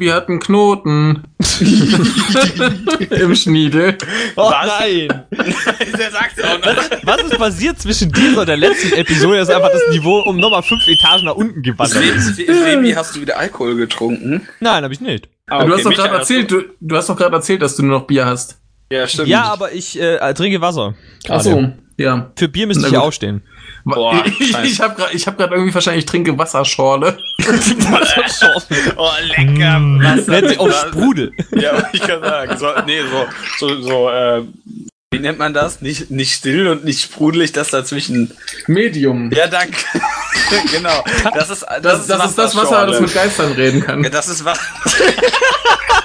Sebi hat einen Knoten. Im Schniedel. Oh nein. Der sagt auch noch. Was ist passiert zwischen dieser und der letzten Episode, dass einfach das Niveau um nochmal fünf Etagen nach unten gewandert ist? Sebi, hast du wieder Alkohol getrunken? Nein, habe ich nicht. Ah, du hast doch gerade erzählt, du, du hast doch gerade erzählt, dass du nur noch Bier hast. Ja, stimmt. Ja, aber ich äh, trinke Wasser. Ach so, ja. Für Bier müsste ich ja aufstehen. Boah, ich ich habe gerade hab grad irgendwie verstanden, ich trinke Wasserschorle. Oh, lecker. Was Nennt sich auch Sprudel. Ja, ich kann sagen. So, nee, so, so, so, äh, wie nennt man das? Nicht, nicht still und nicht sprudelig, das dazwischen. Medium. Ja, danke. genau. Das ist, das, Das, das ist das Wasser, das mit Geistern reden kann. Ja, das ist was.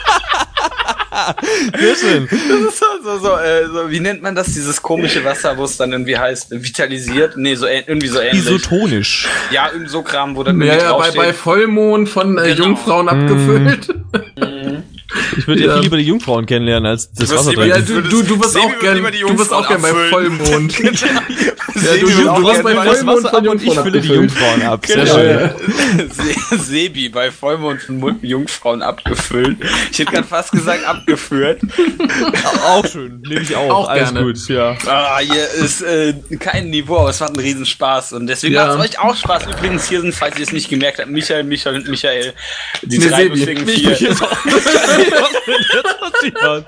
Sehr schön. Das ist so, so, so, äh, so, wie nennt man das? Dieses komische Wasser, wo es dann irgendwie heißt, vitalisiert? Nee, so, irgendwie so ähnlich. Isotonisch. ja, irgend so Kram, wo dann Ja, irgendwie ja, bei, bei Vollmond von äh, Genau. Jungfrauen abgefüllt. Ich würde ja. Ja. viel lieber die Jungfrauen kennenlernen als das Wasser lieber- Ja, du, du, du wirst auch wird gern, lieber die du wirst auch gern bei Jungfrauen Vollmond. Sebi du- du auch wirst gerne bei Vollmond von ab und ich fülle die. Jungfrauen ab. Sehr Genau. schön. Se Sebi bei Vollmond von Mund- Jungfrauen abgefüllt. Ich hätte gerade fast gesagt abgeführt. Auch schön. Nehme ich auch. Auch Alles gerne. gut, ja. Ah, hier ist äh, kein Niveau, aber es macht einen Riesenspaß. Und deswegen Ja. macht es euch auch Spaß. Übrigens, hier sind, falls ihr es nicht gemerkt habt, Michael, Michael und Michael. Die Nee, drei Sebi. lustigen Nicht vier.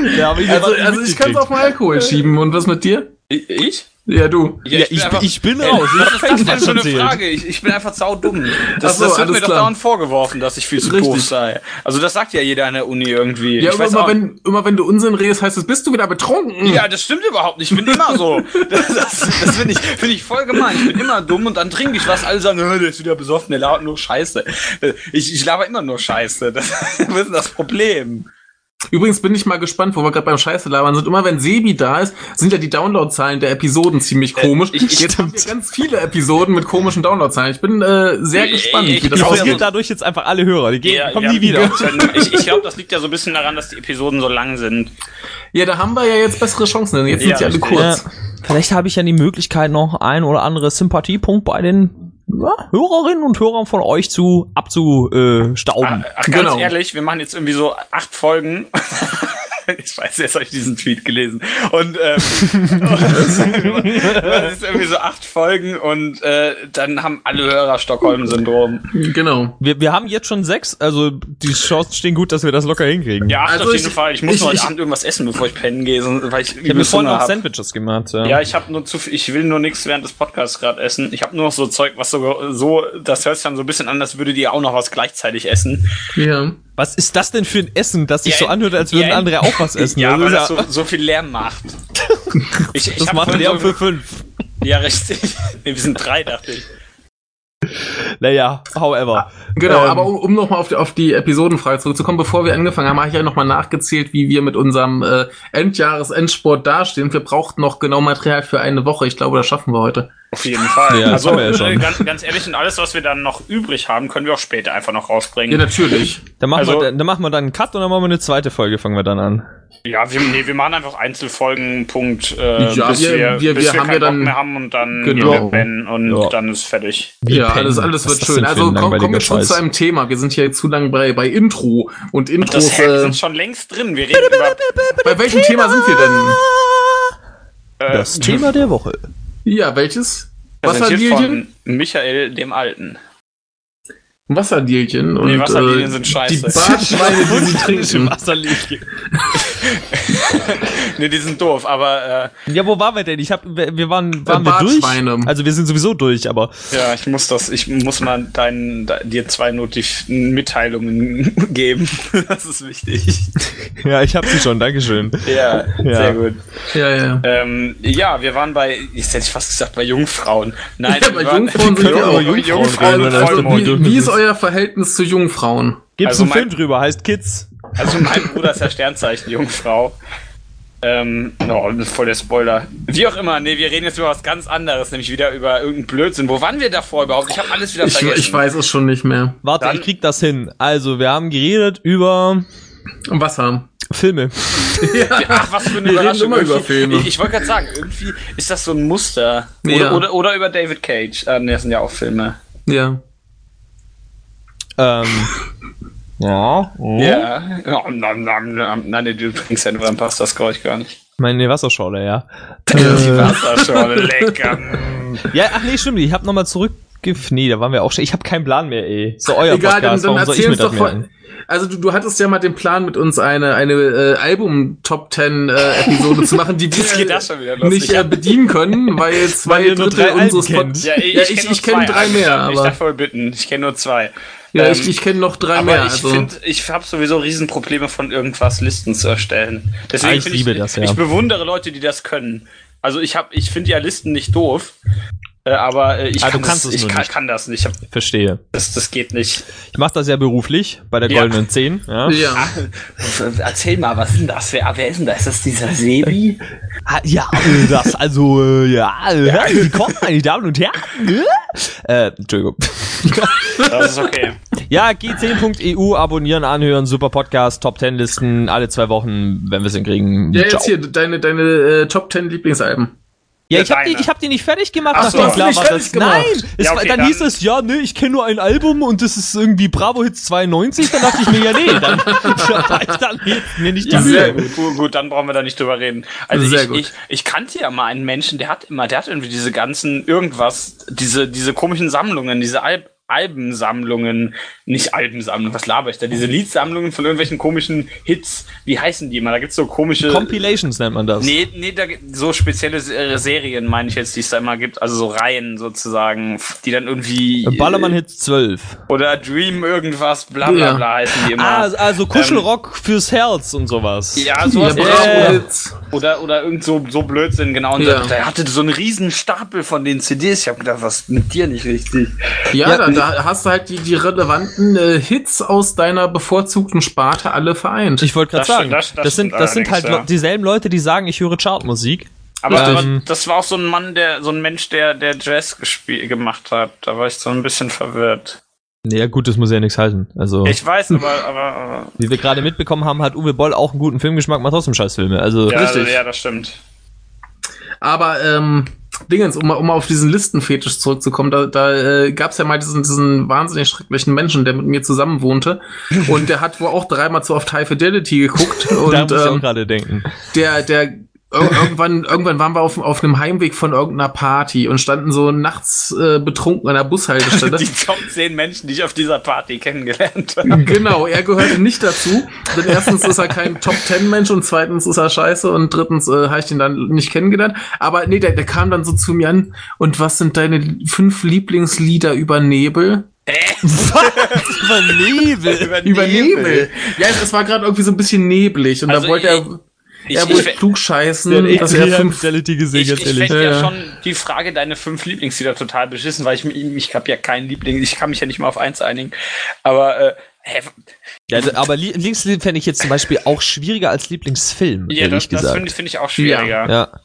Michael. Ja, aber ich Also, also ich kann es auf den Alkohol schieben. Und was mit dir? Ich? Ja, du. Ja, ich, einfach- ich bin raus. Ich Was ist das denn für eine. Frage? Ich, ich bin einfach saudumm. Das, so, das wird mir doch klar. dauernd vorgeworfen, dass ich viel zu Richtig. doof sei. Also das sagt ja jeder an der Uni irgendwie. Ja, ich weiß immer auch, wenn, immer wenn du Unsinn redest, heißt es, bist du wieder betrunken. ja, das stimmt überhaupt nicht. Ich bin immer so. Das, das, das finde ich, find ich voll gemein. Ich bin immer dumm und dann trinke ich was. Alle sagen, "Äh, der ist wieder besoffen, der labert nur Scheiße. Ich, ich laber immer nur Scheiße. Das, was ist das Problem? Übrigens bin ich mal gespannt, wo wir gerade beim Scheiße labern sind. Immer wenn Sebi da ist, sind ja die Downloadzahlen der Episoden ziemlich komisch. ich- ich- Jetzt haben wir ganz viele Episoden mit komischen Downloadzahlen. Ich bin äh, sehr Ich- gespannt, ich- wie das Ich ausgeht. verliere dadurch jetzt einfach alle Hörer. Die gehen, Ja, kommen ja. nie wieder. Ich, ich glaube, das liegt ja so ein bisschen daran, dass die Episoden so lang sind. Ja, da haben wir ja jetzt bessere Chancen, denn jetzt Ja, sind sie alle kurz. Ja, vielleicht habe ich ja die Möglichkeit, noch ein oder andere Sympathiepunkt bei den ja, Hörerinnen und Hörern von euch zu abzustauben. Ach, ganz Genau. ehrlich, wir machen jetzt irgendwie so acht Folgen. Ich weiß, jetzt habe ich diesen Tweet gelesen. Und ähm, das ist irgendwie so acht Folgen und äh, dann haben alle Hörer Stockholm-Syndrom. Genau. wir, wir haben jetzt schon sechs, also die Chancen stehen gut, dass wir das locker hinkriegen. Ja, acht Also auf ich- jeden Fall. Ich muss ich- noch heute ich- Abend irgendwas essen, bevor ich pennen gehe, sonst- weil ich Ich habe mir vorhin noch hab. Sandwiches gemacht. Ja. Ja, ich habe nur zu viel, ich will nur nichts während des Podcasts gerade essen. Ich habe nur noch so Zeug, was so, so, das hört sich dann so ein bisschen an, als würdet ihr auch noch was gleichzeitig essen. Ja. Was ist das denn für ein Essen, das sich Ja, so anhört, als würden ja, andere auch was essen? Ja, Das weil das so, so viel Lärm macht. Ich, ich das macht so- für fünf. Ja, richtig. Nee, wir sind drei, dachte ich. Naja, however. Genau, Ähm, aber um, um nochmal auf die, auf die Episodenfrage zurückzukommen, bevor wir angefangen haben, habe ich ja nochmal nachgezählt, wie wir mit unserem äh, Endjahresendsport dastehen. Wir brauchten noch genau Material für eine Woche. Ich glaube, das schaffen wir heute. Auf jeden Fall. Ja, das also, wir ja schon. äh, ganz, ganz ehrlich, und alles, was wir dann noch übrig haben, können wir auch später einfach noch Ja, rausbringen. natürlich. Dann machen, Also- wir, dann machen wir dann einen Cut und dann machen wir eine zweite Folge, fangen wir dann an. Ja, wir, nee, wir machen einfach Einzelfolgen, Punkt, äh, Ja, bis wir- wir, wir- bis wir wir haben keinen ja dann- Bock mehr haben und dann Genau. wir pennen und Ja. dann ist fertig. Ja, alles, alles wird das schön. Also komm, kommen wir schon zu einem Thema. Wir sind hier zu lang bei, bei Intro. Und Das Intros, wir äh, sind schon längst drin. Wir reden über bei welchem Thema sind wir denn? äh, Das Thema der Woche. Ja, welches? präsentiert Wasserdielchen? von Michael dem Alten. Wasserdielchen. Und, Nee, Wasserdielchen äh, sind scheiße. Die Bartschweine, die sie trinken. nee, die sind doof, aber äh, Ja, wo waren wir denn? Ich hab, wir waren, waren wir durch? Also wir sind sowieso durch, aber ja, ich muss das, ich muss mal deinen, de, dir zwei Notif Mitteilungen geben. das ist wichtig. ja, ich hab sie schon, Dankeschön. Ja, Ja. sehr gut. Ja, ja. Ähm, ja, wir waren bei, jetzt hätte ich fast gesagt, bei Jungfrauen. Nein, Ja, bei waren- Jungfrauen sind wir auch. Jungfrauen und Also, Vollmond. Wie, wie ist euer Verhältnis zu Jungfrauen? Gibt's Also einen mein- Film drüber, heißt Kids. Also mein Bruder ist ja Sternzeichen Jungfrau. Ähm, oh, das ist voll der Spoiler. Wie auch immer, nee, wir reden jetzt über was ganz anderes, nämlich wieder über irgendeinen Blödsinn. Wo waren wir davor überhaupt? Ich habe alles wieder Ich, vergessen. ich weiß es schon nicht mehr. Warte, Dann- ich krieg das hin. Also, wir haben geredet über Wasser. Filme. Ach, was für eine Wir reden Überraschung. immer über Filme. Ich, ich wollte gerade sagen, irgendwie ist das so ein Muster. Oder, Ja. oder, oder über David Cage. Ah, nee, das sind ja auch Filme. Ja. Ähm, ja. Oh. Ja. Nom, nom, nom, nom. Nein, nee, du trinkst ja nur, dann passt das glaube ich gar nicht. Meine Wasserschorle, ja. Die Wasserschorle, lecker. Ja, ach nee, stimmt. Ich hab nochmal zurück. Nee, da waren wir auch schon. Ich habe keinen Plan mehr, ey. So euer Egal, dann, Podcast. dann Warum soll ich erzähl mir uns das doch merken? voll. Also du, du hattest ja mal den Plan mit uns eine eine äh, Album Top 10 äh, Episode zu machen, die wir das schon wieder los. nicht Ich äh, bedienen können, weil zwei Weil ihr nur Drittel unseres kennt. Pod Ja, ich, Ja, ich, ich- kenn nur ich kenn drei Alben. mehr, Ich aber- darf voll bitten. Ich kenne nur zwei. Ja, Ähm, ich, ich kenne noch drei aber mehr. ich Also ich habe sowieso Riesenprobleme von irgendwas Listen zu erstellen. Deswegen Ah, ich liebe das, ja. Ich bewundere Leute, die das können. Also ich habe, ich finde ja Listen nicht doof, äh, aber äh, ich, Ah, du kann, kannst das, es ich nur kann, nicht. kann das nicht. Ich Verstehe. das, das geht nicht. Ich mache das ja beruflich bei der Ja. goldenen 10. Ja. ja. Erzähl mal, was ist denn das? Wer, wer ist denn da? Ist das dieser Sebi? Ah, Ja, äh, das, also, äh, ja, herzlich willkommen, meine Damen und Herren. Äh, Entschuldigung. Das ist okay. Ja, g10.eu, abonnieren, anhören, super Podcast, Top 10 Listen, alle zwei Wochen, wenn wir es hinkriegen. Ja, Ciao. jetzt hier deine deine äh, Top 10 Lieblingsalben. Ja, ich habe die, ich hab die nicht fertig gemacht, Ach so, nachdem hast du klar nicht war, fertig dass, gemacht? nein, es, Ja, war- okay, dann, dann- hieß es, ja, nee, ich kenne nur ein Album und das ist irgendwie Bravo Hits 92, dann dachte ich mir, ja, nee, dann war ich dann mir nicht die Ja, Mühe. sehr gut. gut. Gut, dann brauchen wir da nicht drüber reden. Also Sehr ich, gut. ich, ich kannte ja mal einen Menschen, der hat immer, der hat irgendwie diese ganzen irgendwas, diese, diese komischen Sammlungen, diese Alb Albensammlungen, nicht Albensammlungen, was laber ich da? Diese Liedsammlungen von irgendwelchen komischen Hits, wie heißen die immer? Da gibt's so komische. Compilations nennt man das. Nee, nee, da gibt so spezielle Se- Serien, meine ich jetzt, die es da immer gibt, also so Reihen sozusagen, die dann irgendwie. Ballermann Hits 12. Oder Dream irgendwas, bla bla Ja. bla heißen die immer. Ah, also Kuschelrock fürs Herz und sowas. ja, Ja, sowas. Bravo äh. Oder, oder irgend so, so Blödsinn, genau. Und Ja. der, der hatte so einen riesen Stapel von den CDs. Ich habe gedacht, was mit dir nicht richtig? Ja, Ja, da, da hast du halt die, die relevanten äh, Hits aus deiner bevorzugten Sparte alle vereint. Ich wollte gerade Das sagen, das- das, das sind, das sind halt le- dieselben Leute, die sagen, ich höre Chartmusik. Aber, Ähm, aber das war auch so ein Mann, der, so ein Mensch, der, der Jazz gespielt, gemacht hat. Da war ich so ein bisschen verwirrt. Ja gut, das muss ja nichts heißen. Also, Ich weiß, aber, aber, aber wie wir gerade mitbekommen haben, hat Uwe Boll auch einen guten Filmgeschmack, macht trotzdem Scheißfilme. Also, ja, Richtig. ja, das stimmt. Aber ähm, Dingens, um, mal- um auf diesen Listenfetisch zurückzukommen, da, da äh, gab es ja mal diesen, diesen wahnsinnig schrecklichen Menschen, der mit mir zusammen wohnte. und der hat wohl auch dreimal zu oft High Fidelity geguckt. da Und muss ich auch ähm, gerade denken. der, der ir- irgendwann, irgendwann waren wir auf, auf einem Heimweg von irgendeiner Party und standen so nachts äh, betrunken an der Bushaltestelle. Die Top 10 Menschen, die ich auf dieser Party kennengelernt habe. Genau, er gehörte nicht dazu. Denn erstens ist er kein Top Ten Mensch und zweitens ist er scheiße und drittens äh, habe ich ihn dann nicht kennengelernt. Aber nee, der, der kam dann so zu mir an. Und was sind deine fünf Lieblingslieder über Nebel? Über Nebel. Über Nebel. Ja, es, es war gerade irgendwie so ein bisschen neblig und Also da wollte ich- er, Ich, er ich, wollte klug scheißen, Der hat dass echt er fünf Fidelity gesehen, ich, ich fände ja, Ja. schon die Frage, deine fünf Lieblingslieder total beschissen, weil ich, ich habe ja keinen Liebling, ich kann mich ja nicht mal auf eins einigen. Aber äh, hä, Ja, aber Lie- Lieblingslied fände ich jetzt zum Beispiel auch schwieriger als Lieblingsfilm, ja, ehrlich das, das gesagt. finde ich, finde ich auch schwieriger. ja.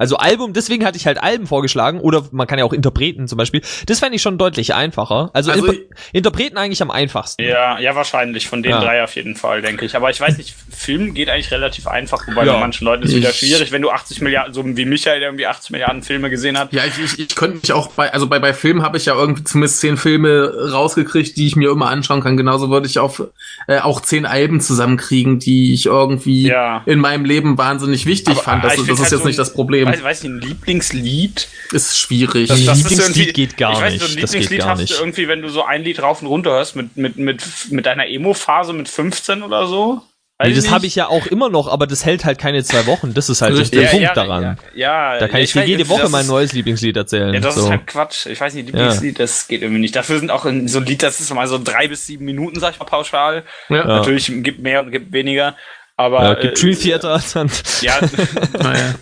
Also Album, deswegen hatte ich halt Alben vorgeschlagen oder man kann ja auch Interpreten zum Beispiel. Das fände ich schon deutlich einfacher. Also, Also Imp Interpreten eigentlich am einfachsten. Ja, ja, wahrscheinlich. Von den Ja. drei auf jeden Fall, denke ich. Aber ich weiß nicht, Film geht eigentlich relativ einfach, wobei Ja. bei manchen Leuten ist es wieder schwierig, wenn du 80 Milliarden, so wie Michael, der irgendwie 80 Milliarden Filme gesehen hat. Ja, ich, ich, ich könnte mich auch bei, also bei, bei Filmen habe ich ja irgendwie zumindest zehn Filme rausgekriegt, die ich mir immer anschauen kann. Genauso würde ich auf, äh, auch zehn Alben zusammenkriegen, die ich irgendwie Ja. in meinem Leben wahnsinnig wichtig Aber, fand. ah, Das, das ist halt jetzt so nicht das Problem. Weiß, weiß ich, ein Lieblingslied? ist schwierig. Das- ist Lieblingslied geht gar ich weiß, nicht. So ein Das Lieblingslied hast nicht. du irgendwie, wenn du so ein Lied rauf und runter hörst mit, mit, mit, mit deiner Emo-Phase mit 15 oder so. Nee, das ich habe nicht. ich ja auch immer noch, aber das hält halt keine zwei Wochen. Das ist halt Richtig. der ja, Punkt ja, daran. Ja, ja, Da kann ja, ich dir jede Woche das mein neues Lieblingslied erzählen. Ja, das so. ist halt Quatsch. Ich weiß nicht, Lieblingslied, das geht irgendwie nicht. Dafür sind auch in so ein Lied, das ist mal so drei bis sieben Minuten, sag ich mal pauschal. Ja. Natürlich gibt mehr und gibt weniger. Aber ja, gibt äh, Dream Theater. Dann Ja, Naja.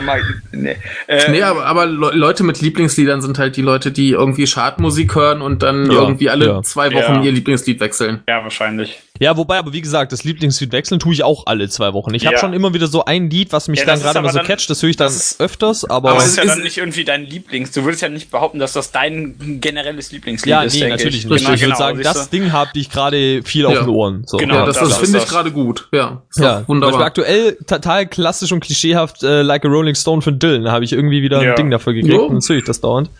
Mag ich, nee. Äh, Nee, aber, aber Le Leute mit Lieblingsliedern sind halt die Leute, die irgendwie Schadmusik hören und dann Ja, irgendwie alle ja. zwei Wochen Ja. ihr Lieblingslied wechseln. ja, wahrscheinlich. Ja, wobei, aber wie gesagt, das Lieblingslied wechseln tue ich auch alle zwei Wochen. Ich habe Ja. schon immer wieder so ein Lied, was mich Ja, dann gerade mal so dann- catcht, das höre ich dann öfters, aber, Aber es ist ja ist- dann nicht irgendwie dein Lieblings. Du würdest ja nicht behaupten, dass das dein generelles Lieblingslied ja, ist. nee, denke natürlich ich. nicht. Genau, ich würde genau, sagen, das du? Ding habe ich gerade viel auf Ja. den Ohren. So. Genau, ja, das, das das finde ich gerade gut. Ja, ist Ja, wunderbar. aktuell total klassisch und klischeehaft äh, Like a Rolling Stone von Dylan. Da habe ich irgendwie wieder Ja. ein Ding dafür gekriegt und dann höre ich das dauernd.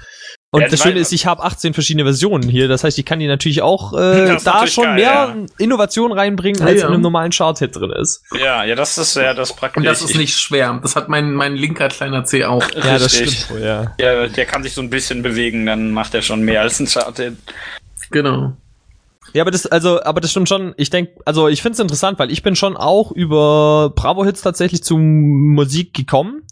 Und Ja, das Schöne ist, ich habe 18 verschiedene Versionen hier. Das heißt, ich kann die natürlich auch äh, da natürlich schon geil, mehr ja. Innovation reinbringen, als ja. in einem normalen Chart-Hit drin ist. Ja, ja, das ist ja das praktisch. Und das ist Ich- nicht schwer. Das hat mein, mein linker kleiner C auch. Ja, das Richtig. stimmt wohl, ja. Ja, der kann sich so ein bisschen bewegen, dann macht er schon mehr als ein Chart-Hit. Genau. Ja, aber das, also, aber das stimmt schon. Ich denke, also ich finde es interessant, weil ich bin schon auch über Bravo-Hits tatsächlich zu Musik gekommen.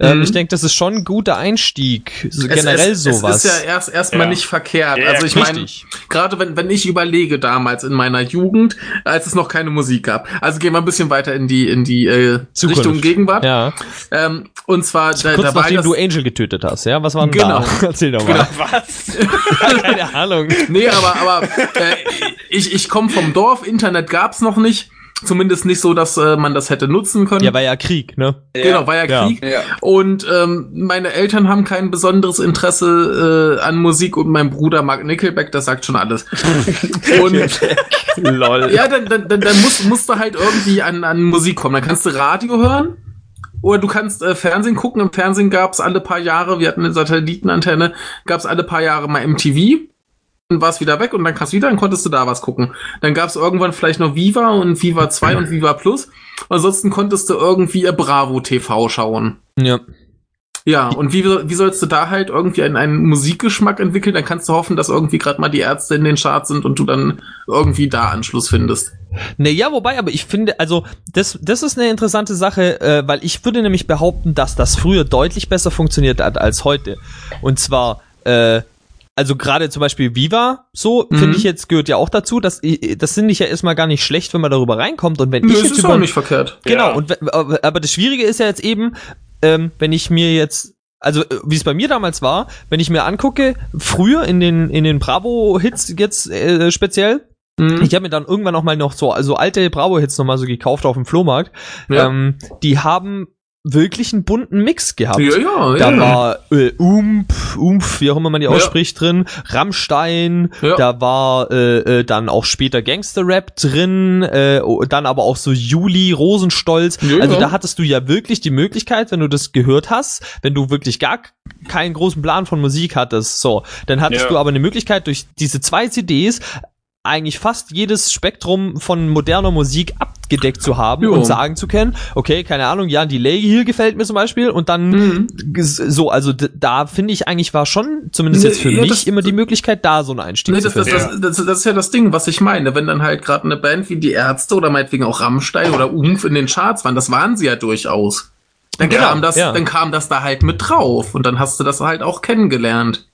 Ähm, Mhm. ich denke, das ist schon ein guter Einstieg. So Es- generell es, sowas. Es ist ja erst erstmal Ja. nicht verkehrt. Ja, also ich meine, gerade wenn, wenn ich überlege damals in meiner Jugend, als es noch keine Musik gab. Also gehen wir ein bisschen weiter in die in die äh, Zukunft. Richtung Gegenwart. ja. Ähm, und zwar da, Kurz da war nachdem das, du Angel getötet hast, ja? Was war denn Genau. da? Erzähl doch mal. Genau. Was? Keine Ahnung. Nee, aber, aber äh, ich, ich komme vom Dorf, Internet gab's noch nicht. Zumindest nicht so, dass äh, man das hätte nutzen können. Ja, war ja Krieg, ne? Genau, war ja Ja. Krieg. Ja. Und ähm, meine Eltern haben kein besonderes Interesse äh, an Musik und mein Bruder mag Nickelback, das sagt schon alles. und Lol. ja, dann, dann, dann, dann musst, musst du halt irgendwie an, an Musik kommen. Dann kannst du Radio hören oder du kannst äh, Fernsehen gucken. Im Fernsehen gab's alle paar Jahre, wir hatten eine Satellitenantenne, gab's alle paar Jahre mal MTV. War es wieder weg und dann kam's wieder, dann konntest du da was gucken. Dann gab's irgendwann vielleicht noch Viva und Viva 2 und Viva Plus. Ansonsten konntest du irgendwie äh, Bravo TV schauen. Ja. Ja, und wie, wie sollst du da halt irgendwie einen, einen Musikgeschmack entwickeln? Dann kannst du hoffen, dass irgendwie gerade mal die Ärzte in den Charts sind und du dann irgendwie da Anschluss findest. Ne, ja, wobei, aber ich finde, also, das, das ist eine interessante Sache, äh, weil ich würde nämlich behaupten, dass das früher deutlich besser funktioniert hat als heute. Und zwar, äh, also gerade zum Beispiel Viva, so, Mhm. finde ich jetzt, gehört ja auch dazu, dass, das finde ich ja erstmal gar nicht schlecht, wenn man darüber reinkommt und wenn Nö, ich das jetzt ist über, auch nicht verkehrt. Genau, Ja. und aber das Schwierige ist ja jetzt eben, ähm, wenn ich mir jetzt, also äh, wie es bei mir damals war, wenn ich mir angucke, früher in den in den Bravo-Hits jetzt äh, speziell, Mhm. ich habe mir dann irgendwann noch mal noch so also alte Bravo-Hits noch mal so gekauft auf dem Flohmarkt, Ja. ähm, die haben wirklich einen bunten Mix gehabt. Ja, ja, Da ja. war äh, Ump, Umf, wie auch immer man die Ja. ausspricht, drin, Rammstein, Ja. da war äh, äh, dann auch später Gangster-Rap drin, äh, dann aber auch so Juli, Rosenstolz. Ja, also ja. da hattest du ja wirklich die Möglichkeit, wenn du das gehört hast, wenn du wirklich gar keinen großen Plan von Musik hattest, so, dann hattest Ja. du aber eine Möglichkeit durch diese zwei CDs eigentlich fast jedes Spektrum von moderner Musik abgedeckt zu haben Jo. und sagen zu können, okay, keine Ahnung, ja, die Lay hier gefällt mir zum Beispiel und dann Mhm. so, also da finde ich eigentlich war schon, zumindest Nee, jetzt für ja, mich, das- immer die Möglichkeit, da so einen Einstieg Nee, zu das, das, finden. das, das, das ist ja das Ding, was ich meine. Wenn dann halt gerade eine Band wie die Ärzte oder meinetwegen auch Rammstein oder Umf in den Charts waren, das waren sie ja durchaus. Dann Genau, kam das, ja. dann kam das da halt mit drauf und dann hast du das halt auch kennengelernt.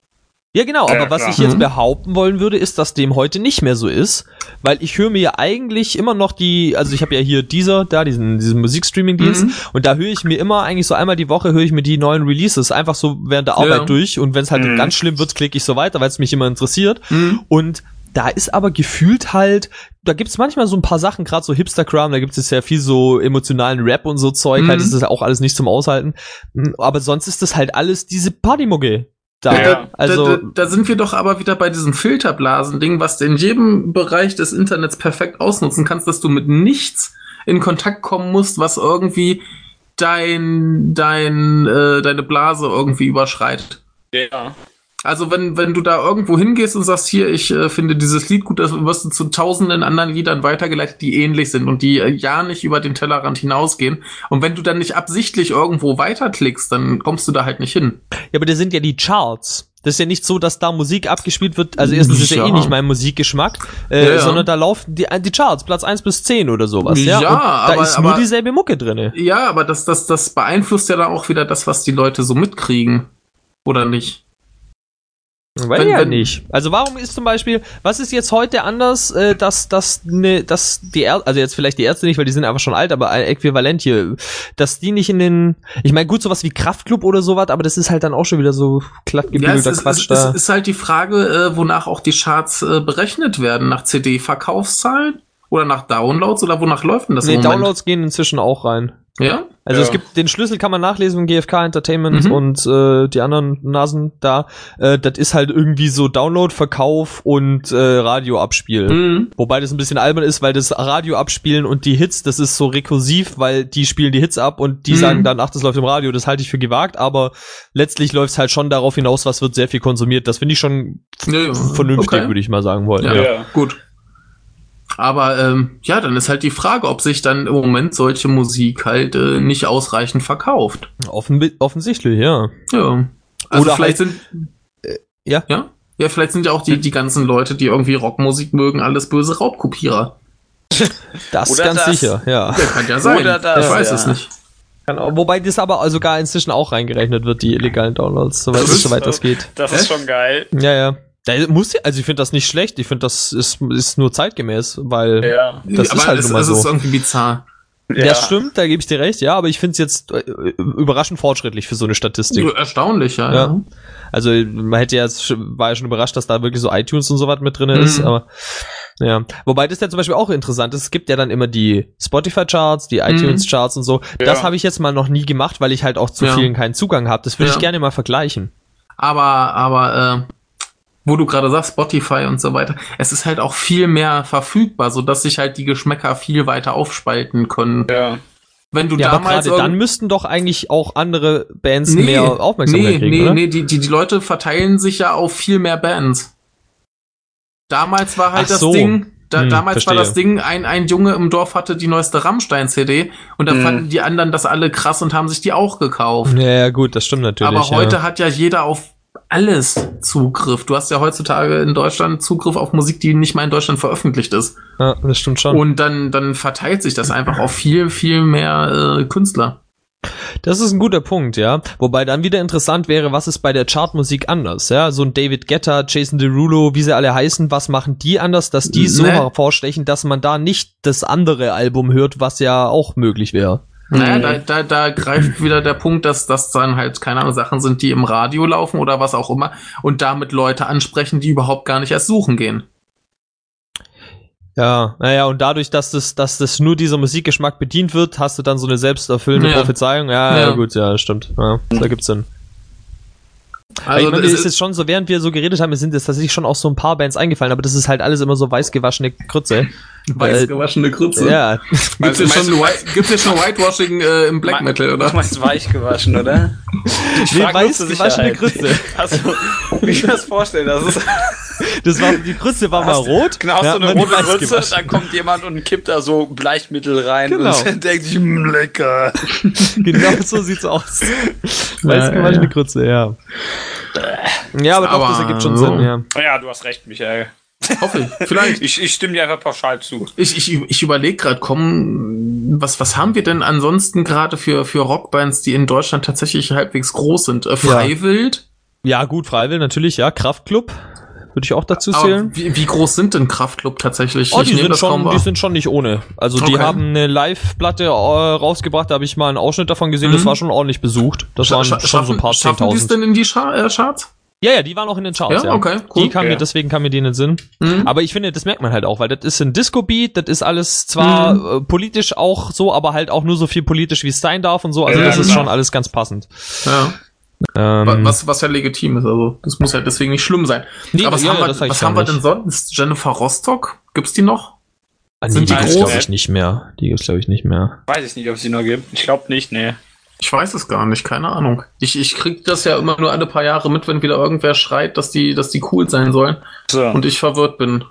Ja, genau, Ja, aber was klar. ich jetzt Mhm. behaupten wollen würde, ist, dass dem heute nicht mehr so ist, weil ich höre mir ja eigentlich immer noch die, also ich habe ja hier dieser, da, diesen, diesen Musikstreaming-Dienst Mhm. und da höre ich mir immer eigentlich so einmal die Woche höre ich mir die neuen Releases einfach so während der Arbeit Ja. durch und wenn es halt Mhm. ganz schlimm wird, klicke ich so weiter, weil es mich immer interessiert Mhm. und da ist aber gefühlt halt, da gibt's manchmal so ein paar Sachen, gerade so Hipsterkram, da gibt es ja viel so emotionalen Rap und so Zeug, Mhm. halt, das ist auch alles nicht zum Aushalten. Mm, Aber sonst ist das halt alles diese Partymucke. Da, Ja. Da, also, da, da sind wir doch aber wieder bei diesem Filterblasen-Ding, was du in jedem Bereich des Internets perfekt ausnutzen kannst, dass du mit nichts in Kontakt kommen musst, was irgendwie dein, dein, äh, deine Blase irgendwie überschreitet. Ja. Also wenn, wenn du da irgendwo hingehst und sagst, hier, ich äh, finde dieses Lied gut, dann wirst du zu tausenden anderen Liedern weitergeleitet, die ähnlich sind und die äh, ja nicht über den Tellerrand hinausgehen. Und wenn du dann nicht absichtlich irgendwo weiterklickst, dann kommst du da halt nicht hin. ja, aber das sind ja die Charts. Das ist ja nicht so, dass da Musik abgespielt wird. Also erstens ist ja, eh Ja. nicht mein Musikgeschmack, äh, Ja, ja. sondern da laufen die, die Charts, Platz 1 bis 10 oder sowas. Ja, Ja, und da aber- ist nur aber- dieselbe Mucke drinne. Ja, aber das, das, das beeinflusst ja dann auch wieder das, was die Leute so mitkriegen. Oder nicht? Weil Wenn- ja wenn- nicht. Also warum ist zum Beispiel, was ist jetzt heute anders, äh, dass, dass, ne, dass die Ärzte, also jetzt vielleicht die Ärzte nicht, weil die sind einfach schon alt, aber ein Äquivalent hier, dass die nicht in den, ich meine gut, sowas wie Kraftclub oder sowas, aber das ist halt dann auch schon wieder so Ja, es glattgebügelter ist, Quatsch es, da. es ist halt die Frage, äh, wonach auch die Charts äh, berechnet werden. Nach CD-Verkaufszahlen? Oder nach Downloads? Oder wonach läuft denn das nee? Downloads gehen inzwischen auch rein. Ja? Also Ja. es gibt den Schlüssel kann man nachlesen von GFK Entertainment Mhm. und äh, die anderen Nasen da. Äh, das ist halt irgendwie so Download, Verkauf und äh, Radio abspielen. Mhm. Wobei das ein bisschen albern ist, weil das Radio abspielen und die Hits, das ist so rekursiv, weil die spielen die Hits ab und die Mhm. sagen dann, ach, das läuft im Radio, das halte ich für gewagt, aber letztlich läuft es halt schon darauf hinaus, was wird sehr viel konsumiert. Das finde ich schon Ja, ja. vernünftig, Okay. würde ich mal sagen wollen. Ja, Ja. Ja. gut. Aber ähm, ja, dann ist halt die Frage, ob sich dann im Moment solche Musik halt äh, nicht ausreichend verkauft. Offen, offensichtlich, ja. Ja. Also Oder vielleicht halt- sind ja. ja ja vielleicht sind ja auch die die ganzen Leute, die irgendwie Rockmusik mögen, alles böse Raubkopierer. Das Oder ganz das- sicher, ja. Ja, kann ja sein. Oder das, ich weiß ja. es nicht. Kann auch- Wobei das aber sogar inzwischen auch reingerechnet wird, die illegalen Downloads, soweit, Das ist- soweit das geht. Das ist schon geil. Ja, ja. Da muss ja, also ich finde das nicht schlecht, ich finde das ist, ist nur zeitgemäß, weil Ja. das aber ist halt es, nun mal es so. ist irgendwie bizarr. Ja. stimmt, da gebe ich dir recht, ja, aber ich finde es jetzt äh, überraschend fortschrittlich für so eine Statistik. Erstaunlich, ja. Ja. ja. Also man hätte ja jetzt, war ja schon überrascht, dass da wirklich so iTunes und so was mit drin ist, Mhm. aber ja. Wobei das ja zum Beispiel auch interessant ist, es gibt ja dann immer die Spotify-Charts, die iTunes-Charts und so. Das Ja. habe ich jetzt mal noch nie gemacht, weil ich halt auch zu Ja. vielen keinen Zugang habe. Das würde Ja. ich gerne mal vergleichen. Aber, aber, äh, wo du gerade sagst, Spotify und so weiter, es ist halt auch viel mehr verfügbar, so dass sich halt die Geschmäcker viel weiter aufspalten können. Ja. Wenn du Ja, aber damals gerade dann müssten doch eigentlich auch andere Bands mehr Aufmerksamkeit nee, kriegen, nee, oder? nee, die, die, die Leute verteilen sich ja auf viel mehr Bands. Damals war halt Ach das so. Ding, da, Hm, damals war verstehe. das Ding, ein, ein Junge im Dorf hatte die neueste Rammstein-CD und da Hm. fanden die anderen das alle krass und haben sich die auch gekauft. Ja, ja, gut, das stimmt natürlich. Aber heute ja. hat ja jeder auf alles Zugriff. Du hast ja heutzutage in Deutschland Zugriff auf Musik, die nicht mal in Deutschland veröffentlicht ist. ja, das stimmt schon. Und dann, dann verteilt sich das einfach auf viel, viel mehr äh, Künstler. Das ist ein guter Punkt, ja. Wobei dann wieder interessant wäre, was ist bei der Chartmusik anders, ja? So ein David Guetta, Jason Derulo, wie sie alle heißen, was machen die anders, dass die so Ne. hervorstechen, dass man da nicht das andere Album hört, was ja auch möglich wäre. Naja, da, da, da greift wieder der Punkt, dass das dann halt, keine Ahnung, Sachen sind, die im Radio laufen oder was auch immer und damit Leute ansprechen, die überhaupt gar nicht erst suchen gehen. Ja, naja, und dadurch, dass das, dass das nur dieser Musikgeschmack bedient wird, hast du dann so eine selbsterfüllende Ja. Prophezeiung. Ja, ja, Ja. gut, ja, stimmt. Ja, da gibt's Sinn. Also, ich meine, ist jetzt schon so, während wir so geredet haben, sind jetzt tatsächlich schon auch so ein paar Bands eingefallen, aber das ist halt alles immer so weiß gewaschene Krütze. Weiß äh, gewaschene Grütze. Ja. Gibt's Also hier meinst schon, du- White, gibt's hier schon Whitewashing äh, im Black Metal, Du oder? meinst weich gewaschen, oder? Ich Nee, frag nur weiß zur gewaschene Sicherheit. Grütze. Also, wie ich mir das vorstellen, das ist, Das war, die Grütze war mal rot. genau, hast ja, du eine rote Grütze, dann kommt jemand und kippt da so Bleichmittel rein Genau. und denkt sich, "Mm, lecker. Genau so sieht's aus. Ja, Weiß gewaschene ja. Grütze, ja. Ja, aber, doch, Aber das ergibt schon so. Sinn, ja. Ja, du hast recht, Michael. Hoffe ich. Vielleicht. Ich, ich stimme dir einfach pauschal zu. Ich, ich, ich überlege gerade, komm, was, was haben wir denn ansonsten gerade für, für Rockbands, die in Deutschland tatsächlich halbwegs groß sind? Äh, Freiwild? Ja, gut, Freiwill natürlich, ja. Kraftklub würde ich auch dazu Aber zählen. wie, wie groß sind denn Kraftklub tatsächlich? Oh, Ich die nehme sind, das schon, die sind schon nicht ohne. Also die Okay. haben eine Live-Platte äh, rausgebracht, da habe ich mal einen Ausschnitt davon gesehen, das Mhm. war schon ordentlich besucht. Das waren Scha- schon so ein paar schaffen die es 10.000. denn in die Char äh, Charts? Ja, ja, die waren auch in den Charts, Ja, ja. okay, cool. Die kam Ja. mir, deswegen kam mir die in den Sinn. Mhm. Aber ich finde, das merkt man halt auch, weil das ist ein Disco-Beat, das ist alles zwar Mhm. äh, politisch auch so, aber halt auch nur so viel politisch, wie es sein darf und so. Also Ja, das ist schon alles ganz passend. Ja. Ähm, Wa- Was, was ja legitim ist, also das muss ja deswegen nicht schlimm sein. Nee, Aber was ja, haben, wir, was haben wir denn sonst? Jennifer Rostock? Gibt's die noch? ah, sind nee, die die groß? glaube ich nicht mehr. Die gibt's glaube ich nicht mehr. Weiß ich nicht, ob es die noch gibt. Ich glaube nicht, nee. Ich weiß es gar nicht, keine Ahnung. Ich, ich krieg das ja immer nur alle paar Jahre mit, wenn wieder irgendwer schreit, dass die, dass die cool sein sollen So. und ich verwirrt bin.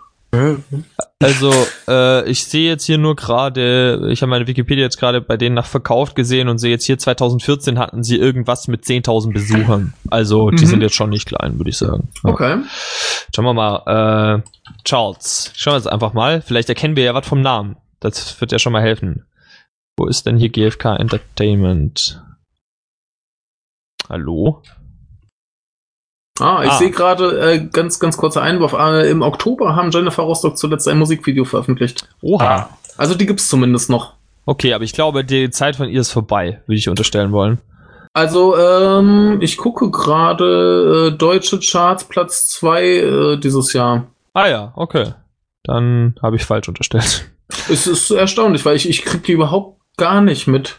Also, äh, ich sehe jetzt hier nur gerade, ich habe meine Wikipedia jetzt gerade bei denen nach verkauft gesehen und sehe jetzt hier 2014 hatten sie irgendwas mit 10.000 Besuchern. Also, die Mhm. sind jetzt schon nicht klein, würde ich sagen. Ja. Okay. Schauen wir mal, äh, Charles. Schauen wir jetzt einfach mal. Vielleicht erkennen wir ja was vom Namen. Das wird ja schon mal helfen. Wo ist denn hier GFK Entertainment? Hallo? Ah, ich Ah. sehe gerade, äh, ganz, ganz kurzer Einwurf. Äh, Im Oktober haben Jennifer Rostock zuletzt ein Musikvideo veröffentlicht. Oha. Ah. Also die gibt's zumindest noch. Okay, aber ich glaube, die Zeit von ihr ist vorbei, würde ich unterstellen wollen. Also, ähm, ich gucke gerade äh, deutsche Charts, Platz zwei äh, dieses Jahr. Ah ja, okay. Dann habe ich falsch unterstellt. Es ist erstaunlich, weil ich, ich krieg die überhaupt gar nicht mit.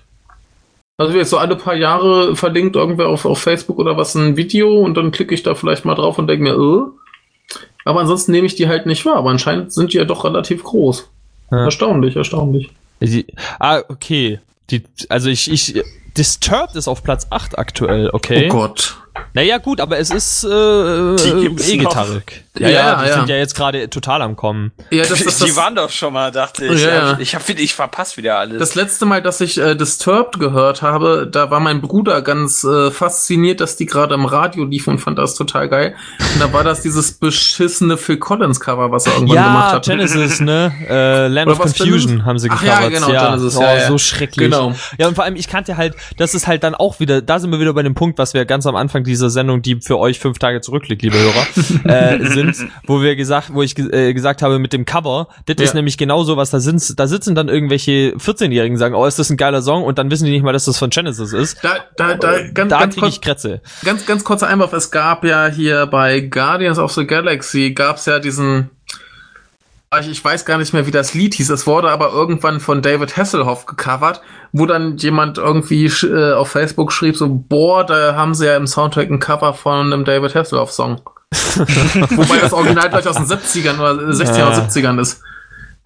Also jetzt so alle paar Jahre verlinkt irgendwer auf, auf Facebook oder was ein Video und dann klicke ich da vielleicht mal drauf und denke mir, äh. Aber ansonsten nehme ich die halt nicht wahr. Aber anscheinend sind die ja doch relativ groß. Ja. Erstaunlich, erstaunlich. Die, ah, okay. Die, also ich, ich, Disturbed ist auf Platz 8 aktuell, okay. Oh Gott. Naja, gut, aber es ist äh, E-Gitarrik. noch. Ja, ja, Ja, die ja. sind ja jetzt gerade total am Kommen. Ja, das, das, die das, waren doch schon mal, dachte ich. Ja, ja. Ich hab, ich verpasse wieder alles. das letzte Mal, dass ich äh, Disturbed gehört habe, da war mein Bruder ganz äh, fasziniert, dass die gerade im Radio liefen und fand das total geil. Und da war das dieses beschissene Phil Collins Cover, was er irgendwann gemacht Ja, hat. Genesis, ne? Äh, Land Oder of Confusion haben sie Ach gecovert. ja, genau, Genesis, oh, ja, ja. so schrecklich. Genau. Ja, und vor allem, ich kannte halt, das ist halt dann auch wieder, da sind wir wieder bei dem Punkt, was wir ganz am Anfang dieser Sendung, die für euch fünf Tage zurückliegt, liebe Hörer, äh, sind, wo wir gesagt, wo ich äh, gesagt habe mit dem Cover, das Ja. ist nämlich genau so was, da sind, da sitzen dann irgendwelche 14-Jährigen und sagen, oh, ist das ein geiler Song und dann wissen die nicht mal, dass das von Genesis ist. Da, da, da, ganz, Da ganz, kriege ich Krätze. ganz, ganz kurzer Einwurf. Es gab ja hier bei Guardians of the Galaxy gab's ja diesen, Ah, ich, weiß gar nicht mehr, wie das Lied hieß. Es wurde aber irgendwann von David Hasselhoff gecovert, wo dann jemand irgendwie äh, auf Facebook schrieb so, boah, da haben sie ja im Soundtrack ein Cover von einem David Hasselhoff Song. Wobei das Original gleich aus den 70ern oder 60er Ja. oder 70ern ist.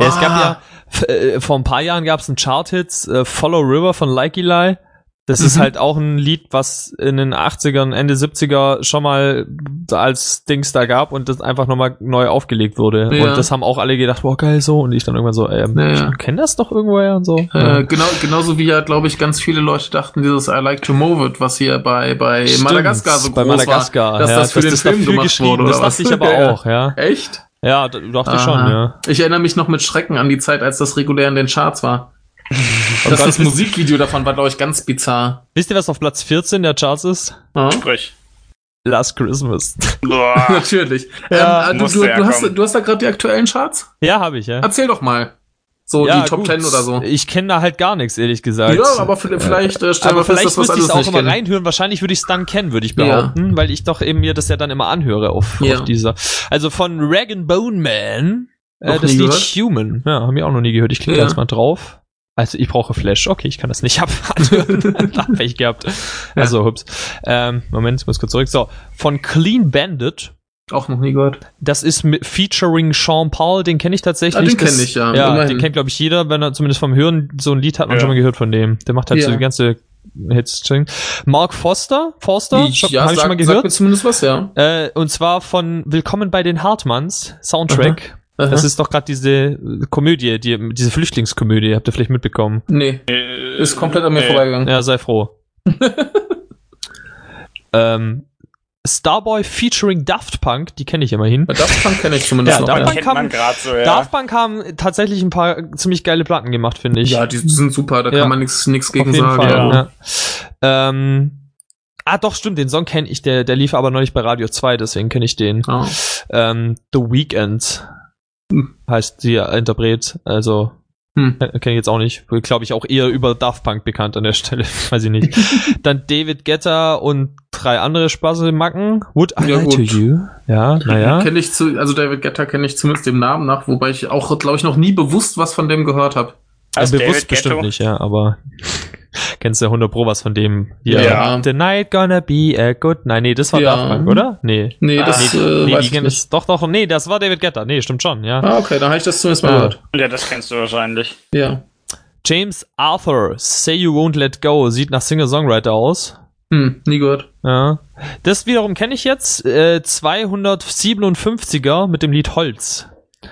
Ja, es gab Ah. ja, äh, vor ein paar Jahren gab es einen Chart-Hits, äh, Follow River von Like Eli. Das ist Mhm. halt auch ein Lied, was in den 80ern, Ende 70er schon mal als Dings da gab und das einfach nochmal neu aufgelegt wurde. Ja. Und das haben auch alle gedacht, boah, geil so. Und ich dann irgendwann so, ähm, Ja, ja. ich kenne das doch irgendwoher und so. Äh, genau, genauso wie ja, glaube ich, ganz viele Leute dachten, dieses I like to move it, was hier bei, bei Stimmt, Madagaskar so bei groß Madagaskar, war, dass ja, das für den Film dafür gemacht geschrieben, wurde. Das dachte ich aber Ja. auch, ja. Echt? Ja, dachte ich schon, Aha. ja. Ich erinnere mich noch mit Schrecken an die Zeit, als das regulär in den Charts war. das, Gott, das Musikvideo davon war, glaube ich, ganz bizarr. Wisst ihr, was auf Platz 14 der Charts ist? Ja? Sprich. Last Christmas. Natürlich. Ja, ähm, du, du, ja du, hast, du hast da gerade die aktuellen Charts? ja, habe ich, ja. Erzähl doch mal. So ja, die Top gut. 10 oder so. Ich kenne da halt gar nichts, ehrlich gesagt. Ja, aber vielleicht, äh, stellen wir fest, dass wir alles es auch nicht immer kennen. reinhören. Wahrscheinlich würde ich es dann kennen, würde ich Ja. behaupten, weil ich doch eben mir das ja dann immer anhöre auf, Ja. auf dieser. Also von Rag and Bone Man, äh, das Lied gehört? Human. Ja, haben wir auch noch nie gehört. Ich klicke Ja. jetzt mal drauf. Also ich brauche Flash. Okay, ich kann das nicht da hab ich gehabt. Also, hups. Ähm, Moment, ich muss kurz zurück. So, von Clean Bandit. Auch noch nie gehört. Das ist mit featuring Sean Paul, den kenne ich tatsächlich. Ah, den Das- kenn ich, ja, Ja, den kennt, glaube ich, jeder, wenn er zumindest vom Hören so ein Lied hat man Ja. schon mal gehört von dem. Der macht halt Ja. so die ganze Hits. Mark Foster, schon, ja, hab ich schon mal sag mir gehört. zumindest was, ja. Äh, und zwar von Willkommen bei den Hartmanns, Soundtrack. Aha. Das ist doch gerade diese äh, Komödie, die, diese Flüchtlingskomödie, habt ihr vielleicht mitbekommen. Nee, Äh, ist komplett an mir nee. vorbeigegangen. Ja, sei froh. ähm, Starboy featuring Daft Punk, die kenne ich immerhin. Bei Daft Punk kenne ich zumindest Ja, noch. Daft ja. Punk gerade so, ja. Daft Punk haben tatsächlich ein paar ziemlich geile Platten gemacht, finde ich. ja, die sind super, da Ja. kann man nichts Auf gegen jeden sagen. Fall. ja. Ja. Ähm, ah, doch, stimmt, den Song kenne ich, der, der lief aber noch nicht bei Radio 2, deswegen kenne ich den. Ah. Ähm, The Weeknd Hm. heißt die Interpret, also Hm. kenne ich jetzt auch nicht. Glaube ich auch eher über Daft Punk bekannt an der Stelle, weiß ich nicht. Dann David Guetta und drei andere Spaßelmacken. Would I Ja, lie to you? Ja, naja. Kenne ich zu, also David Guetta kenne ich zumindest dem Namen nach, wobei ich auch, glaube ich, noch nie bewusst was von dem gehört habe. Als Ja, bewusst David bestimmt Ghetto. nicht, ja, aber kennst ja 100 Pro was von dem. Ja. Ja. The night gonna be a good night. Nee, das war Ja. Daft Punk, oder? Nee. Nee, Ah, das nee, äh, nee, weiß ich nicht. Doch, doch, nee, das war David Guetta. Nee, stimmt schon, ja. Ah, okay, dann habe ich das zumindest mal Ah. gehört. Ja, das kennst du wahrscheinlich. Ja. James Arthur, Say You Won't Let Go, sieht nach Singer-Songwriter aus. Hm, nie gehört. Ja. Das wiederum kenne ich jetzt. Äh, 257er mit dem Lied Holz.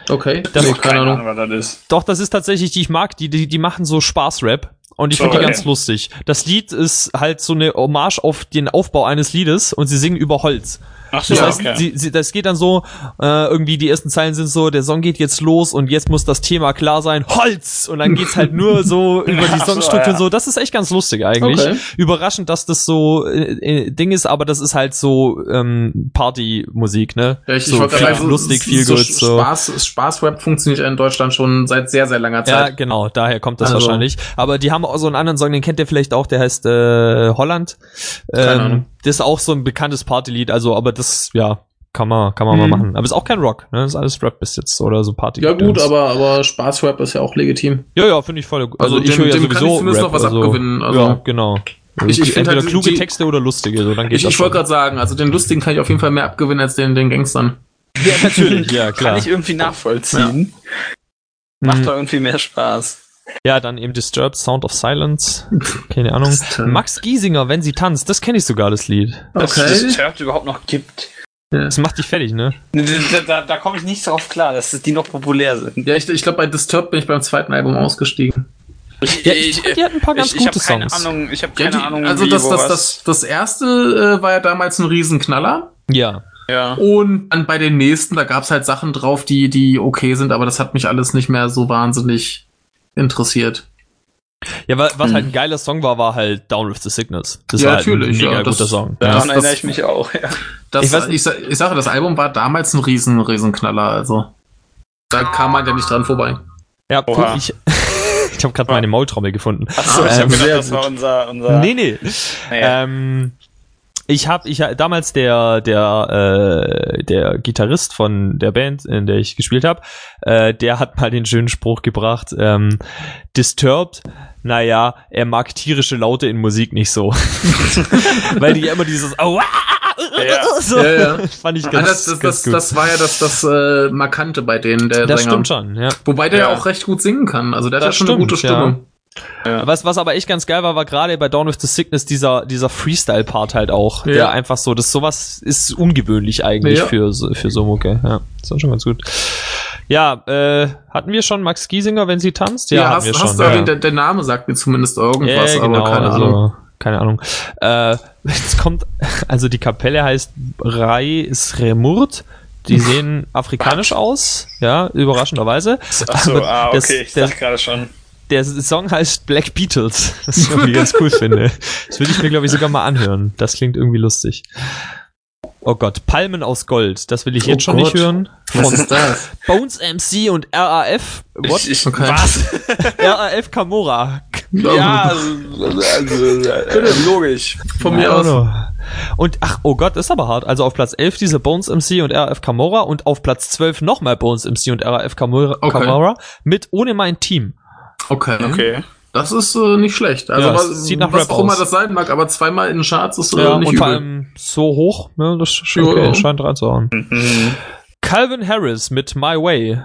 Okay, Das- Auch keine Ahnung. was das ist. Doch, das ist tatsächlich, die ich mag, die, die, die machen so Spaßrap. Und ich finde die ganz lustig. Das Lied ist halt so eine Hommage auf den Aufbau eines Liedes und sie singen über Holz. Ach so, Das Ja, heißt, okay. sie, sie, das geht dann so, äh, irgendwie die ersten Zeilen sind so, der Song geht jetzt los und jetzt muss das Thema klar sein, Holz! Und dann geht's halt nur so über die Ach so, Songstruktur ja. so. Das ist echt ganz lustig eigentlich. Okay. Überraschend, dass das so äh, äh, Ding ist, aber das ist halt so ähm, Partymusik, ne? Ja, ich, so ich wollte viel sagen, lustig, viel so gut, so. Spaß, Spaßrap funktioniert in Deutschland schon seit sehr, sehr langer Ja, Zeit. genau, daher kommt das Also- wahrscheinlich. Aber die haben auch so einen anderen Song, den kennt ihr vielleicht auch, der heißt äh, Holland. Ähm, das ist auch so ein bekanntes Partylied, also aber das, ja, kann man, kann man Mhm. mal machen. Aber ist auch kein Rock, ne? Das ist alles Rap bis jetzt oder so Party. Ja gut, aber, aber Spaßrap ist ja auch legitim. Ja, ja, finde ich voll. Also, Also ich dem- höre ja dem kann sowieso ich zumindest Rap, noch was also, abgewinnen, also. ja, genau. Ich- ich find Entweder halt, kluge die- Texte oder lustige, so dann geht Ich, ich wollte gerade sagen, also den lustigen kann ich auf jeden Fall mehr abgewinnen als den, den Gangstern. Ja, natürlich, ja, Kann klar. ich irgendwie nachvollziehen. Macht Mhm. doch irgendwie mehr Spaß. Ja, dann eben Disturbed, Sound of Silence. Keine Ahnung. Max Giesinger, wenn sie tanzt, das kenne ich sogar, das Lied. Dass Okay. es Disturbed überhaupt noch gibt. Das macht dich fertig, ne? Da, da, da komme ich nicht drauf klar, dass die noch populär sind. Ja, ich, ich glaube, bei Disturbed bin ich beim zweiten Album ausgestiegen. Ich, Ja, ich fand, die hatten ein paar ganz ich, ich gute keine Songs. Ahnung, ich habe Ja, keine die, Ahnung, also wie, das, das, das, das erste äh, war ja damals ein Riesenknaller. Ja. ja. Und dann bei den nächsten, da gab's halt Sachen drauf, die, die okay sind, aber das hat mich alles nicht mehr so wahnsinnig interessiert. Ja, wa- was Hm. halt ein geiler Song war, war halt Down with the Sickness. Das Ja, war halt natürlich, ein mega ja, das- guter Song. Ja, Daran das- erinnere ich mich auch, ja. Das, Ich weiß ich, ich sage, das Album war damals ein Riesen, Riesenknaller, also. Da kam man ja nicht dran vorbei. Ja, Oha. ich, ich habe gerade meine Maultrommel gefunden. Achso, ich Ah, habe gedacht, das war unser, unser Nee, nee. Naja. Ähm, ich habe ich hab- damals der der äh, der Gitarrist von der Band, in der ich gespielt habe, äh, der hat mal den schönen Spruch gebracht: ähm, Disturbed. Naja, er mag tierische Laute in Musik nicht so, weil die ja immer dieses Aua, Ja. so Ja, ja. fand ich Ah, ganz, das, das, ganz das, gut. das war ja das, das äh, Markante bei denen, der das Sänger. stimmt schon, ja. Wobei der Ja. auch recht gut singen kann. Also der hat ja schon eine stimmt, gute Stimme. Was, was aber echt ganz geil war, war gerade bei Dawn with the Sickness dieser, dieser Freestyle-Part halt auch. Ja. Der einfach so, das sowas ist ungewöhnlich eigentlich Ja. für, so- für so Mucke. Ja, das war schon ganz gut. Ja, äh, hatten wir schon Max Giesinger, wenn sie tanzt? Ja, hatten hast, wir hast schon. du ja. der, der Name sagt mir zumindest irgendwas, ja, genau, aber keine also, Ahnung. Keine Ahnung. Äh, jetzt kommt, also die Kapelle heißt Rai Sremurt. Die sehen afrikanisch aus, ja, überraschenderweise. Achso, Aber ah, das- okay, ich das- dachte gerade schon. Der Song heißt Black Beatles, was ich irgendwie ganz cool finde. Das würde ich mir, glaube ich, sogar mal anhören. Das klingt irgendwie lustig. Oh Gott, Palmen aus Gold, das will ich Oh jetzt schon Gott. nicht hören. Was Von ist das? Bones MC und RAF. What? Ich, ich, Okay. Was? RAF Camorra. ja, also, logisch. Von mir aus. know. Und ach, oh Gott, ist aber hart. Also auf Platz 11 diese Bones MC und RAF Camorra und auf Platz 12 nochmal Bones MC und RAF Camorra, Okay. Camorra mit ohne mein Team. Okay. Okay. Das ist äh, nicht schlecht. Also Ja, was, sieht nach was Rap auch immer aus. das sein mag, aber zweimal in den Charts ist äh, Ja, nicht und vor allem so hoch, ne, das okay, ja. scheint reinzuhauen. Mhm. Calvin Harris mit My Way.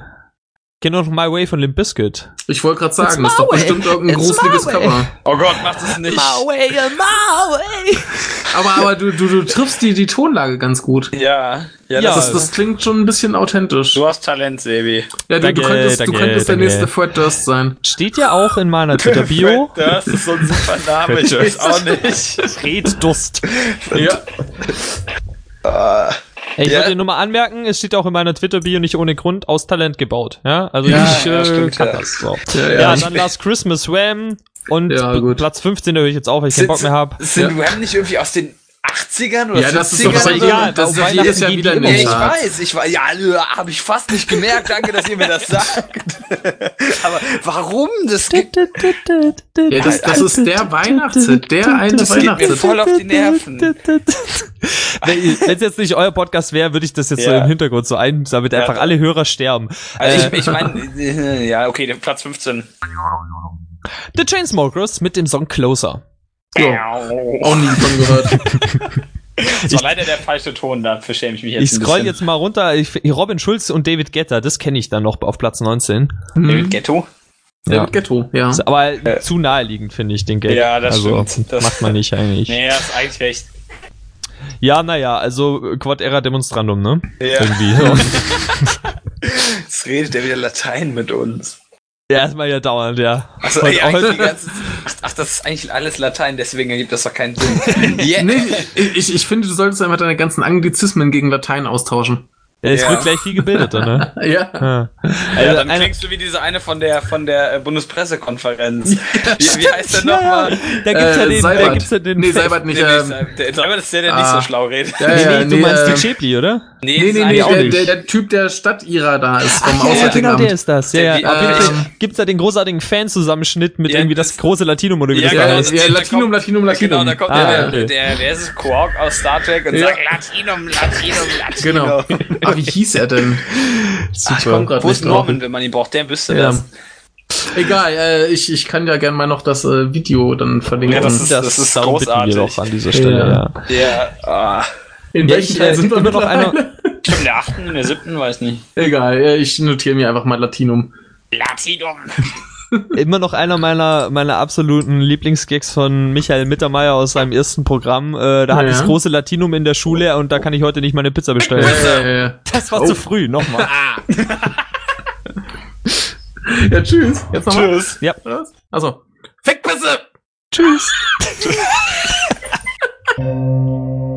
Kennt ihr noch My Way von Limp Bizkit? Ich wollte gerade sagen, das ist doch my way. bestimmt irgendein It's gruseliges my. Cover. Oh Gott, mach das nicht. way, my way. Aber, aber du, du, du triffst die, die Tonlage ganz gut. Ja, ja, Ja. das Das, ist, das klingt schon ein bisschen authentisch. du hast Talent, Sebi. Ja, du, Danke, du könntest, danke, du könntest der danke. nächste Fred Durst sein. Steht ja auch in meiner Twitter-Bio. Fred Durst ist so ein super Name, ich weiß auch nicht. Red Durst. Ja. Ich Ja. wollte nur mal anmerken, es steht auch in meiner Twitter-Bio nicht ohne Grund aus Talent gebaut. Ja, also Ja, ich ja, äh, stimmt, kann ja. das. So. Ja, dann Last Christmas Wham und. Platz 15, da höre ich jetzt auf, weil ich keinen Bock mehr habe. Sind haben nicht irgendwie aus den 80ern oder Ja, das ist 70ern? doch so? egal, Das ist jedes Jahr wieder den ich weiß, ich war, ja, habe ich fast nicht gemerkt. Danke, dass ihr mir das sagt. Aber warum? Das geht, Ja, das, das ist der Weihnachtshit, der eine das geht mir Weihnachtshit. voll auf die Nerven. Wenn es jetzt nicht euer Podcast wäre, würde ich das jetzt so Ja. im Hintergrund so ein, damit Ja. einfach alle Hörer sterben. Also Äh, ich, ich meine, ja, okay, der Platz 15. The Chainsmokers mit dem Song Closer. Ja, auch nie von gehört. Das war leider der falsche Ton, dafür schäme ich mich jetzt Ich scroll jetzt mal runter. Ich, Robin Schulz und David Guetta, das kenne ich dann noch auf Platz 19. David Ghetto? David Ghetto, ja. Ist aber zu naheliegend, finde ich, den Gag. Ja, das also, stimmt. Das- macht man nicht eigentlich. Nee, das ist eigentlich recht. Ja, naja, also äh, Quad Era Demonstrandum, ne? Ja. Irgendwie. Jetzt redet der wieder Latein mit uns. Ja, erstmal ja dauernd, ja. Achso, Heute- ja, heute- die ganze, ach, ach, das ist eigentlich alles Latein, deswegen ergibt das doch keinen Sinn. Yeah. Nee, ich, ich finde, du solltest einfach deine ganzen Anglizismen gegen Latein austauschen. Ja, es Ja. wird gleich viel gebildeter, ne? Ja. Ja. Ja, Also dann eine- klingst du wie diese eine von der von der äh, Bundespressekonferenz. Wie, wie heißt der Ja, ja, nochmal? da gibt's ja Äh, den, da Seibert. gibt's ja den Nee, Seibert nicht. Nee, Ähm, nee, der, der, das ist der, der nicht ah. so schlau redet. ja, Nee, ja, nee, du nee, meinst ähm, die Chepli, oder? Nee, nee, ist nee, auch der, nicht. der, der Typ, der Stadt-Ira da ist, vom Ja, Auswärtigen genau, Amt. der ist das. Ja, Der- ja. Der- ähm, gibt's da den großartigen Fanzusammenschnitt mit Ja, irgendwie das das- große Latinum oder wie Ja, das Ja, da ja. Da Latinum, Latinum, Latinum. Genau, da kommt Ah, der, okay. der, wer ist es, Quark aus Star Trek und Ja. sagt Latinum, Latinum, Latinum. Genau. Ah, wie hieß er denn? Super. ich komm grad Wo ist. Norman, wenn man ihn braucht? Der wüsste Ja. das. Egal, äh, ich, ich kann ja gerne mal noch das äh, Video dann verlinken. Ja, das ist- das, ist darum bitten großartig. wir doch an dieser Stelle, Ja. ja. Der, ah, In Ja, welchem ich, Teil äh, sind wir noch einer- in der achten, in der siebten, weiß nicht. Egal, äh, ich notiere mir einfach mal Latinum. Latinum. Immer noch einer meiner, meiner absoluten Lieblingsgags von Michael Mittermeier aus seinem ersten Programm. Äh, da hatte Ja. ich das große Latinum in der Schule und da kann ich heute nicht meine Pizza bestellen. Äh, Das war zu früh, nochmal. ja, tschüss. Jetzt nochmal. Tschüss. Ja. Achso. Fickpisse! Tschüss.